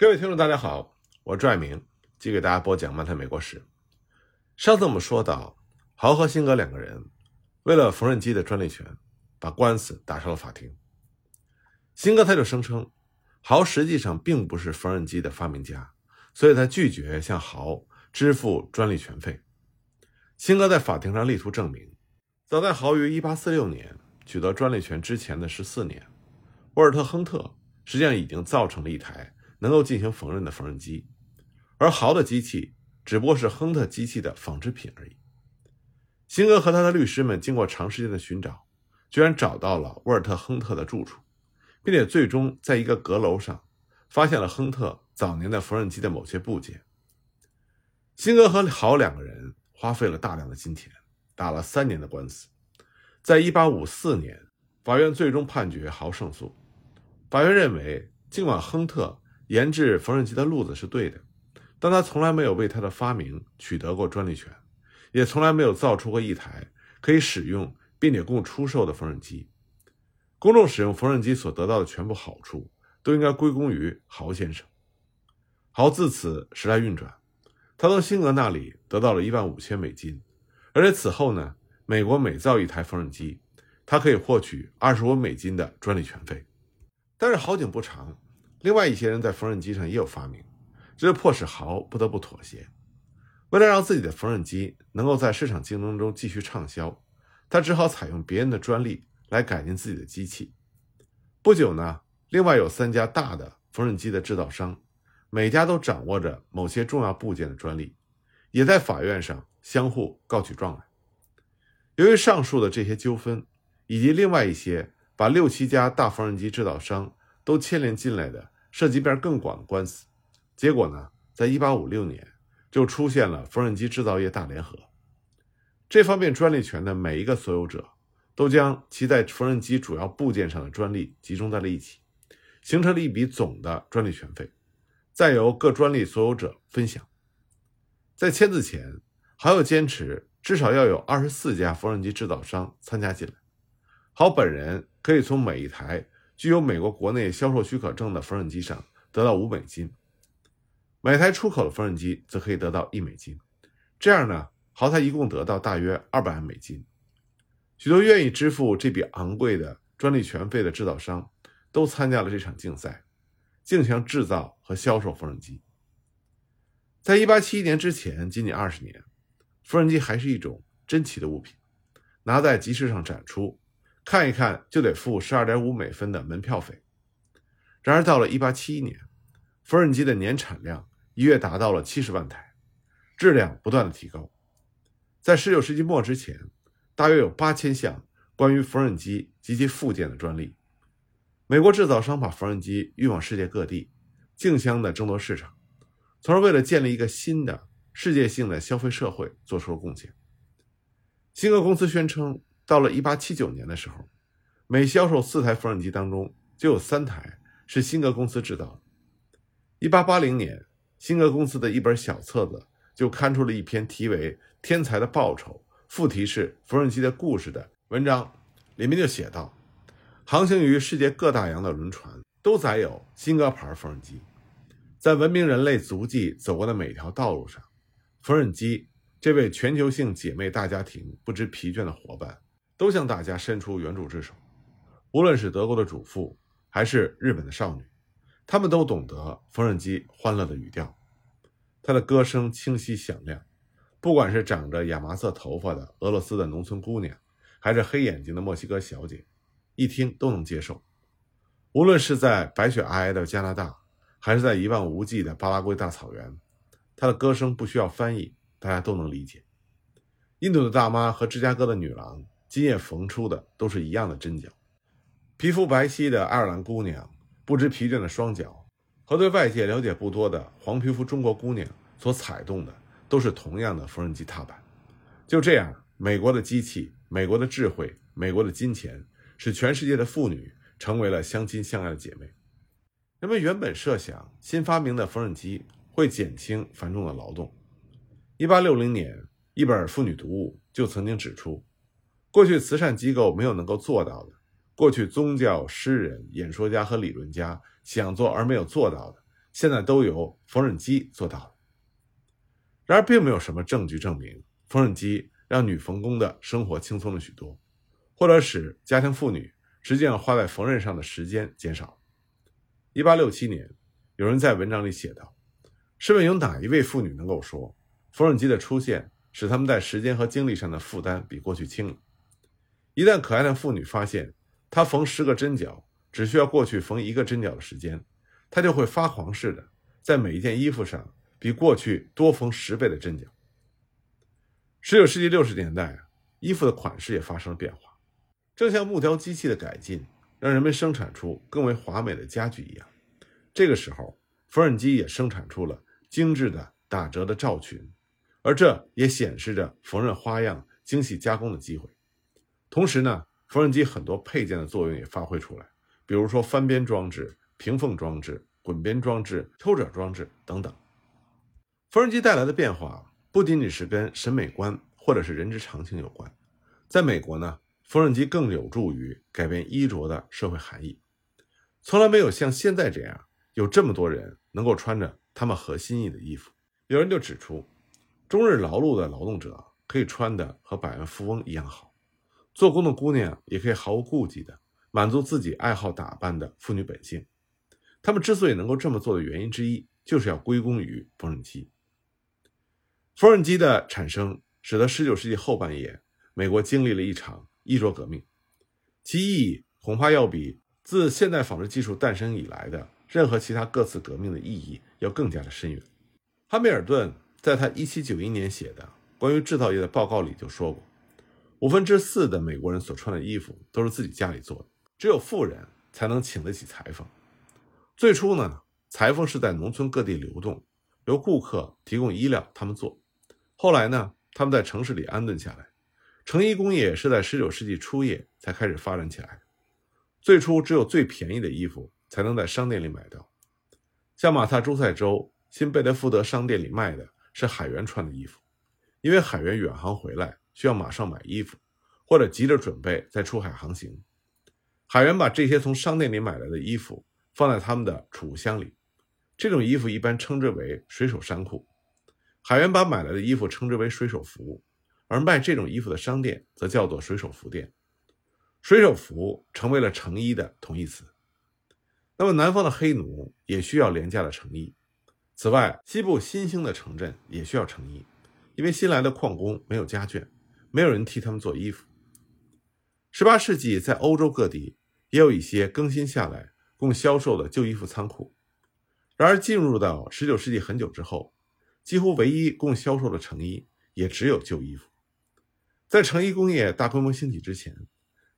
各位听众，大家好，我是拽明，继续给大家播讲漫谈美国史。上次我们说到，豪和辛格两个人为了缝纫机的专利权，把官司打上了法庭。辛格他就声称，豪实际上并不是缝纫机的发明家，所以他拒绝向豪支付专利权费。辛格在法庭上力图证明，早在豪于1846年取得专利权之前的十四年，沃尔特·亨特实际上已经造成了一台。能够进行缝纫的缝纫机，而豪的机器只不过是亨特机器的仿制品而已。辛格和他的律师们经过长时间的寻找，居然找到了沃尔特·亨特的住处，并且最终在一个阁楼上发现了亨特早年的缝纫机的某些部件。辛格和豪两个人花费了大量的金钱，打了三年的官司。在一八五四年，法院最终判决豪胜诉。法院认为，尽管亨特研制缝纫机的路子是对的，但他从来没有为他的发明取得过专利权，也从来没有造出过一台可以使用并且供出售的缝纫机。公众使用缝纫机所得到的全部好处都应该归功于豪先生。豪自此时来运转，他从辛格那里得到了一万五千美金，而且此后呢，美国每造一台缝纫机，他可以获取二十五美金的专利权费。但是好景不长。另外一些人在缝纫机上也有发明，这就迫使豪不得不妥协。为了让自己的缝纫机能够在市场竞争中继续畅销，他只好采用别人的专利来改进自己的机器。不久呢，另外有三家大的缝纫机的制造商，每家都掌握着某些重要部件的专利，也在法院上相互告起状来。由于上述的这些纠纷，以及另外一些把六七家大缝纫机制造商都牵连进来的。涉及面更广的官司，结果呢，在一八五六年就出现了缝纫机制造业大联合。这方面专利权的每一个所有者，都将其在缝纫机主要部件上的专利集中在了一起，形成了一笔总的专利权费，再由各专利所有者分享。在签字前，还要坚持至少要有二十四家缝纫机制造商参加进来，好本人可以从每一台。具有美国国内销售许可证的缝纫机上得到五美金，每台出口的缝纫机则可以得到一美金。这样呢，豪才一共得到大约二百万美金。许多愿意支付这笔昂贵的专利权费的制造商都参加了这场竞赛，竞相制造和销售缝纫机。在一八七一年之前，仅仅二十年，缝纫机还是一种珍奇的物品，拿在集市上展出。看一看就得付十二点五美分的门票费。然而到了一八七一年，缝纫机的年产量一跃达到了七十万台，质量不断的提高。在十九世纪末之前，大约有八千项关于缝纫机及其附件的专利。美国制造商把缝纫机运往世界各地，竞相的争夺市场，从而为了建立一个新的世界性的消费社会做出了贡献。辛格公司宣称。到了一八七九年的时候，每销售四台缝纫机当中就有三台是辛格公司制造的。一八八零年，辛格公司的一本小册子就刊出了一篇题为《天才的报酬》，副题是“缝纫机的故事”的文章，里面就写道：航行于世界各大洋的轮船都载有辛格牌缝纫机，在文明人类足迹走过的每条道路上，缝纫机这位全球性姐妹大家庭不知疲倦的伙伴。都向大家伸出援助之手，无论是德国的主妇，还是日本的少女，他们都懂得缝纫机欢乐的语调。他的歌声清晰响亮，不管是长着亚麻色头发的俄罗斯的农村姑娘，还是黑眼睛的墨西哥小姐，一听都能接受。无论是在白雪皑皑的加拿大，还是在一望无际的巴拉圭大草原，他的歌声不需要翻译，大家都能理解。印度的大妈和芝加哥的女郎。今夜缝出的都是一样的针脚，皮肤白皙的爱尔兰姑娘，不知疲倦的双脚，和对外界了解不多的黄皮肤中国姑娘所踩动的，都是同样的缝纫机踏板。就这样，美国的机器、美国的智慧、美国的金钱，使全世界的妇女成为了相亲相爱的姐妹。人们原本设想新发明的缝纫机会减轻繁重的劳动。1860年，一本妇女读物就曾经指出。过去慈善机构没有能够做到的，过去宗教、诗人、演说家和理论家想做而没有做到的，现在都由缝纫机做到了。然而，并没有什么证据证明缝纫机让女缝工的生活轻松了许多，或者使家庭妇女实际上花在缝纫上的时间减少。一八六七年，有人在文章里写道：“试问有哪一位妇女能够说，缝纫机的出现使他们在时间和精力上的负担比过去轻了？一旦可爱的妇女发现她缝十个针脚只需要过去缝一个针脚的时间，她就会发狂似的在每一件衣服上比过去多缝十倍的针脚。”十九世纪六十年代，衣服的款式也发生了变化，正像木雕机器的改进。让人们生产出更为华美的家具一样，这个时候，缝纫机也生产出了精致的打折的罩裙，而这也显示着缝纫花样精细加工的机会。同时呢，缝纫机很多配件的作用也发挥出来，比如说翻边装置、平缝装置、滚边装置、抽褶装置等等。缝纫机带来的变化不仅仅是跟审美观或者是人之常情有关，在美国呢。缝纫机更有助于改变衣着的社会含义。从来没有像现在这样有这么多人能够穿着他们合心意的衣服。有人就指出，终日劳碌的劳动者可以穿的和百万富翁一样好，做工的姑娘也可以毫无顾忌的满足自己爱好打扮的妇女本性。他们之所以能够这么做的原因之一，就是要归功于缝纫机。缝纫机的产生，使得19世纪后半叶美国经历了一场。衣着革命，其意义恐怕要比自现代纺织技术诞生以来的任何其他各次革命的意义要更加的深远。哈密尔顿在他1791年写的关于制造业的报告里就说过，五分之四的美国人所穿的衣服都是自己家里做的，只有富人才能请得起裁缝。最初呢，裁缝是在农村各地流动，由顾客提供衣料他们做。后来呢，他们在城市里安顿下来。成衣工业是在19世纪初叶才开始发展起来。最初只有最便宜的衣服才能在商店里买到，像马萨诸塞州新贝德福德商店里卖的是海员穿的衣服，因为海员远航回来需要马上买衣服，或者急着准备再出海航行。海员把这些从商店里买来的衣服放在他们的储物箱里，这种衣服一般称之为水手衫裤。海员把买来的衣服称之为水手服。而卖这种衣服的商店则叫做水手服店，水手服成为了成衣的同义词。那么南方的黑奴也需要廉价的成衣。此外，西部新兴的城镇也需要成衣，因为新来的矿工没有家眷，没有人替他们做衣服。十八世纪在欧洲各地也有一些更新下来供销售的旧衣服仓库。然而，进入到十九世纪很久之后，几乎唯一供销售的成衣也只有旧衣服。在成衣工业大规模兴起之前，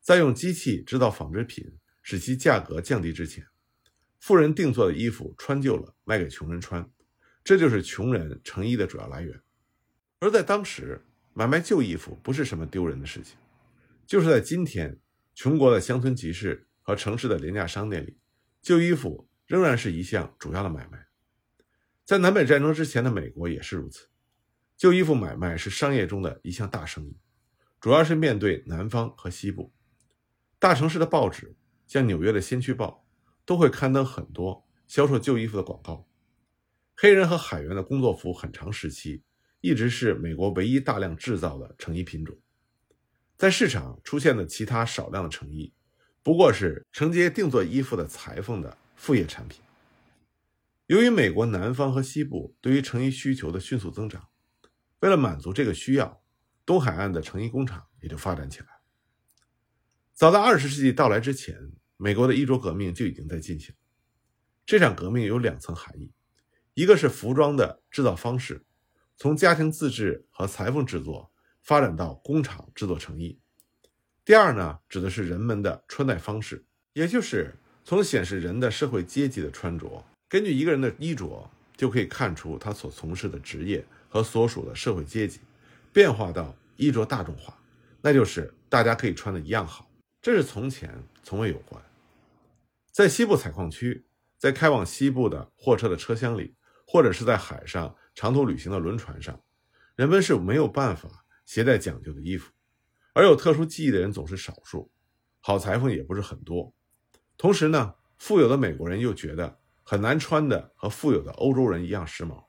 在用机器制造纺织品使其价格降低之前，富人定做的衣服穿旧了卖给穷人穿，这就是穷人成衣的主要来源。而在当时，买卖旧衣服不是什么丢人的事情，就是在今天，穷国的乡村集市和城市的廉价商店里，旧衣服仍然是一项主要的买卖。在南北战争之前的美国也是如此，旧衣服买卖是商业中的一项大生意。主要是面对南方和西部大城市的报纸，像纽约的《先驱报》，都会刊登很多销售旧衣服的广告。黑人和海员的工作服很长时期一直是美国唯一大量制造的成衣品种。在市场出现的其他少量的成衣，不过是承接定做衣服的裁缝的副业产品。由于美国南方和西部对于成衣需求的迅速增长，为了满足这个需要。东海岸的成衣工厂也就发展起来。早在二十世纪到来之前，美国的衣着革命就已经在进行。这场革命有两层含义：一个是服装的制造方式从家庭自制和裁缝制作发展到工厂制作成衣；第二呢，指的是人们的穿戴方式，也就是从显示人的社会阶级的穿着，根据一个人的衣着就可以看出他所从事的职业和所属的社会阶级。变化到衣着大众化，那就是大家可以穿的一样好，这是从前从未有过。在西部采矿区，在开往西部的货车的车厢里，或者是在海上长途旅行的轮船上，人们是没有办法携带讲究的衣服，而有特殊技艺的人总是少数，好裁缝也不是很多。同时呢，富有的美国人又觉得很难穿的和富有的欧洲人一样时髦。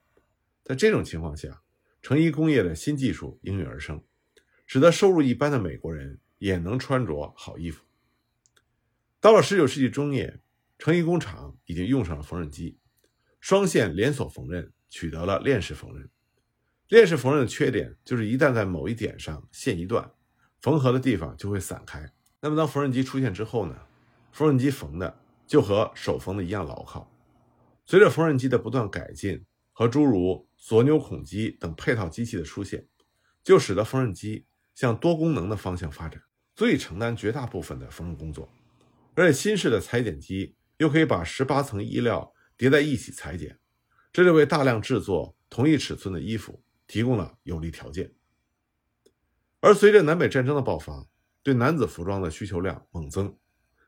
在这种情况下，成衣工业的新技术应运而生，使得收入一般的美国人也能穿着好衣服。到了19世纪中叶，成衣工厂已经用上了缝纫机，双线连锁缝纫取得了链式缝纫。链式缝纫的缺点就是一旦在某一点上线一断，缝合的地方就会散开。那么当缝纫机出现之后呢？缝纫机缝的就和手缝的一样牢靠。随着缝纫机的不断改进和诸如锁纽孔机等配套机器的出现，就使得缝纫机向多功能的方向发展，足以承担绝大部分的缝纫工作。而且新式的裁剪机又可以把十八层衣料叠在一起裁剪，这就为大量制作同一尺寸的衣服提供了有利条件。而随着南北战争的爆发，对男子服装的需求量猛增。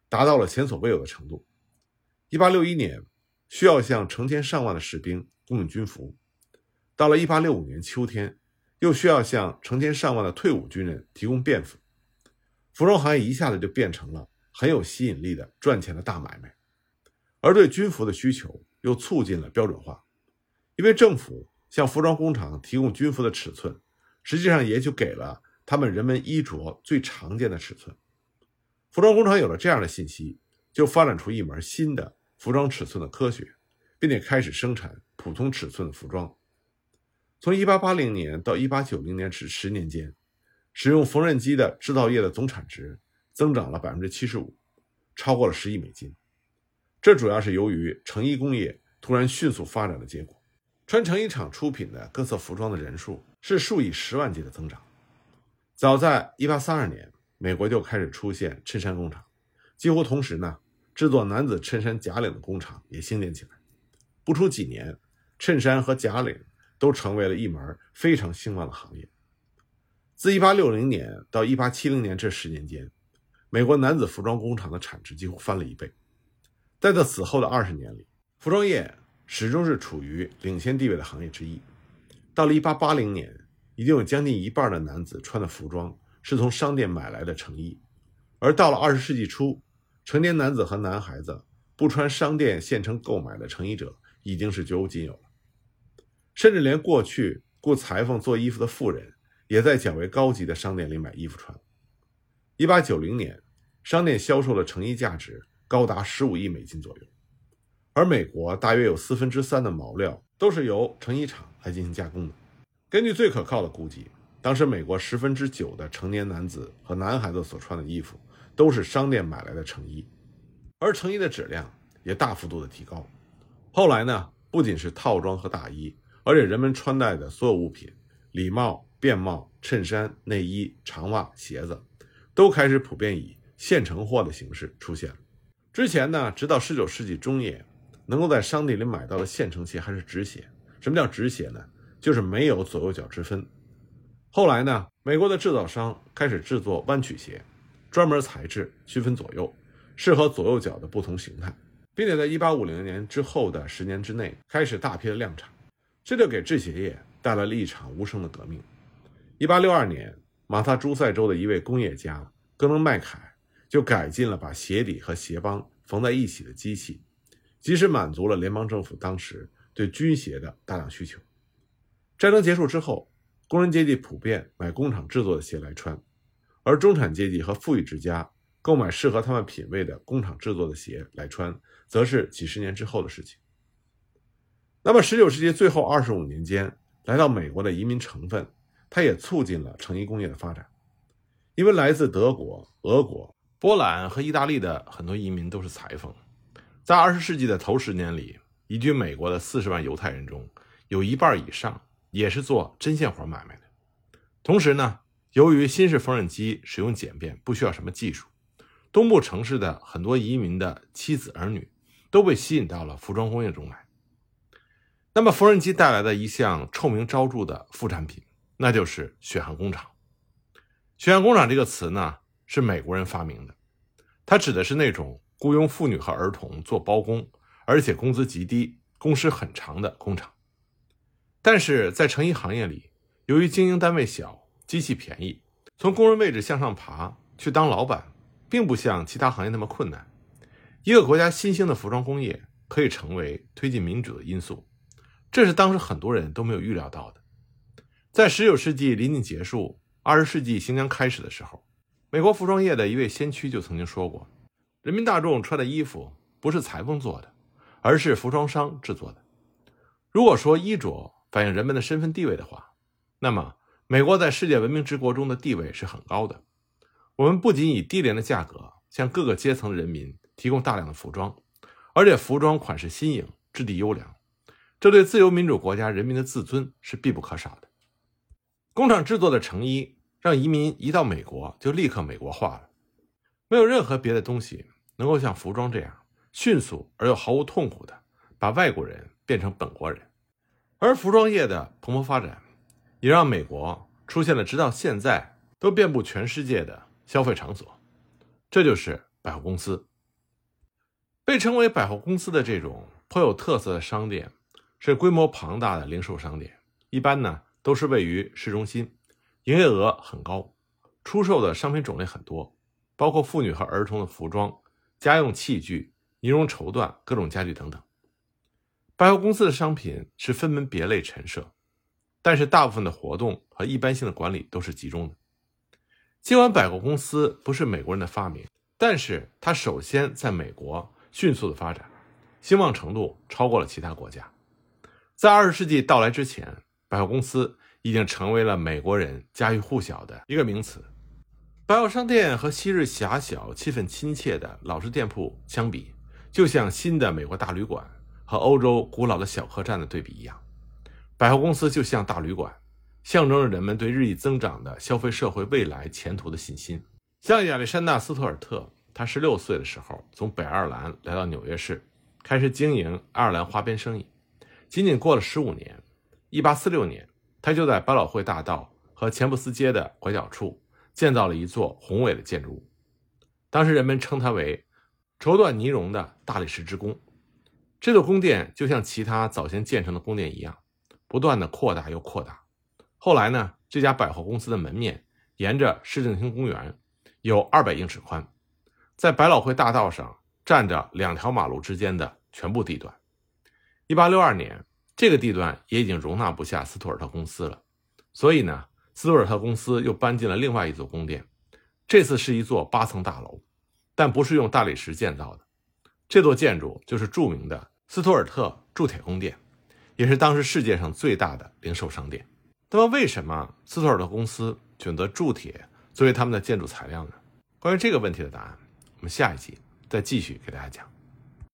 达到了前所未有的程度。一八六一年，需要向成千上万的士兵供应军服；到了一八六五年秋天，又需要向成千上万的退伍军人提供便服。服装行业一下子就变成了很有吸引力的赚钱的大买卖。而对军服的需求又促进了标准化，因为政府向服装工厂提供军服的尺寸，实际上也就给了他们人们衣着最常见的尺寸。服装工厂有了这样的信息，就发展出一门新的服装尺寸的科学，并且开始生产普通尺寸的服装。从1880年到1890年至十年间，使用缝纫机的制造业的总产值增长了75%，超过了十亿美金。这主要是由于成衣工业突然迅速发展的结果。穿成衣厂出品的各色服装的人数是数以十万计的增长。早在1832年。美国就开始出现衬衫工厂，几乎同时呢，制作男子衬衫假领的工厂也兴建起来。不出几年，衬衫和假领都成为了一门非常兴旺的行业。自1860年到1870年这十年间，美国男子服装工厂的产值几乎翻了一倍。在这此后的二十年里，服装业始终是处于领先地位的行业之一。到了1880年，已经有将近一半的男子穿的服装。是从商店买来的成衣，而到了二十世纪初，成年男子和男孩子不穿商店现成购买的成衣者已经是绝无仅有了，甚至连过去雇裁缝做衣服的富人也在较为高级的商店里买衣服穿。一八九零年，商店销售的成衣价值高达十五亿美金左右，而美国大约有四分之三的毛料都是由成衣厂来进行加工的。根据最可靠的估计。当时，美国十分之九的成年男子和男孩子所穿的衣服都是商店买来的成衣，而成衣的质量也大幅度的提高。后来呢，不仅是套装和大衣，而且人们穿戴的所有物品，礼帽、便帽、衬衫、内衣、长袜、鞋子，都开始普遍以现成货的形式出现了。之前呢，直到十九世纪中叶，能够在商店里买到的现成鞋还是直鞋。什么叫直鞋呢？就是没有左右脚之分。后来呢，美国的制造商开始制作弯曲鞋，专门材质区分左右，适合左右脚的不同形态，并且在1850年之后的十年之内开始大批的量产，这就给制鞋业带来了一场无声的革命。1862年，马萨诸塞州的一位工业家戈登麦凯就改进了把鞋底和鞋帮缝在一起的机器，及时满足了联邦政府当时对军鞋的大量需求。战争结束之后。工人阶级普遍买工厂制作的鞋来穿，而中产阶级和富裕之家购买适合他们品味的工厂制作的鞋来穿，则是几十年之后的事情。那么，19世纪最后25年间来到美国的移民成分，它也促进了成衣工业的发展，因为来自德国、俄国、波兰和意大利的很多移民都是裁缝。在20世纪的头十年里，移居美国的40万犹太人中，有一半以上。也是做针线活买卖的，同时呢，由于新式缝纫机使用简便，不需要什么技术，东部城市的很多移民的妻子儿女都被吸引到了服装工业中来。那么，缝纫机带来的一项臭名昭著的副产品，那就是血汗工厂。血汗工厂这个词呢，是美国人发明的，它指的是那种雇佣妇女和儿童做包工，而且工资极低、工时很长的工厂。但是在成衣行业里，由于经营单位小、机器便宜，从工人位置向上爬去当老板，并不像其他行业那么困难。一个国家新兴的服装工业，可以成为推进民主的因素，这是当时很多人都没有预料到的。在19世纪临近结束、20世纪行将开始的时候，美国服装业的一位先驱就曾经说过：“人民大众穿的衣服不是裁缝做的，而是服装商制作的。”如果说衣着反映人们的身份地位的话，那么美国在世界文明之国中的地位是很高的。我们不仅以低廉的价格向各个阶层的人民提供大量的服装，而且服装款式新颖、质地优良，这对自由民主国家人民的自尊是必不可少的。工厂制作的成衣让移民一到美国就立刻美国化了，没有任何别的东西能够像服装这样迅速而又毫无痛苦的把外国人。变成本国人，而服装业的蓬勃发展，也让美国出现了直到现在都遍布全世界的消费场所，这就是百货公司。被称为百货公司的这种颇有特色的商店，是规模庞大的零售商店，一般呢都是位于市中心，营业额很高，出售的商品种类很多，包括妇女和儿童的服装、家用器具、尼龙绸缎、各种家具等等。百货公司的商品是分门别类陈设，但是大部分的活动和一般性的管理都是集中的。尽管百货公司不是美国人的发明，但是它首先在美国迅速的发展，兴旺程度超过了其他国家。在二十世纪到来之前，百货公司已经成为了美国人家喻户晓的一个名词。百货商店和昔日狭小、气氛亲切的老式店铺相比，就像新的美国大旅馆。和欧洲古老的小客栈的对比一样，百货公司就像大旅馆，象征着人们对日益增长的消费社会未来前途的信心。像亚历山大·斯图尔特，他十六岁的时候从北爱尔兰来到纽约市，开始经营爱尔兰花边生意。仅仅过了十五年，一八四六年，他就在百老汇大道和钱布斯街的拐角处建造了一座宏伟的建筑物，当时人们称它为“绸缎呢绒的大理石之宫”。这座宫殿就像其他早先建成的宫殿一样，不断的扩大又扩大。后来呢，这家百货公司的门面沿着市政厅公园，有二百英尺宽，在百老汇大道上占着两条马路之间的全部地段。一八六二年，这个地段也已经容纳不下斯图尔特公司了，所以呢，斯图尔特公司又搬进了另外一座宫殿。这次是一座八层大楼，但不是用大理石建造的。这座建筑就是著名的。斯图尔特铸铁宫殿，也是当时世界上最大的零售商店。那么，为什么斯图尔特公司选择铸铁作为他们的建筑材料呢？关于这个问题的答案，我们下一集再继续给大家讲。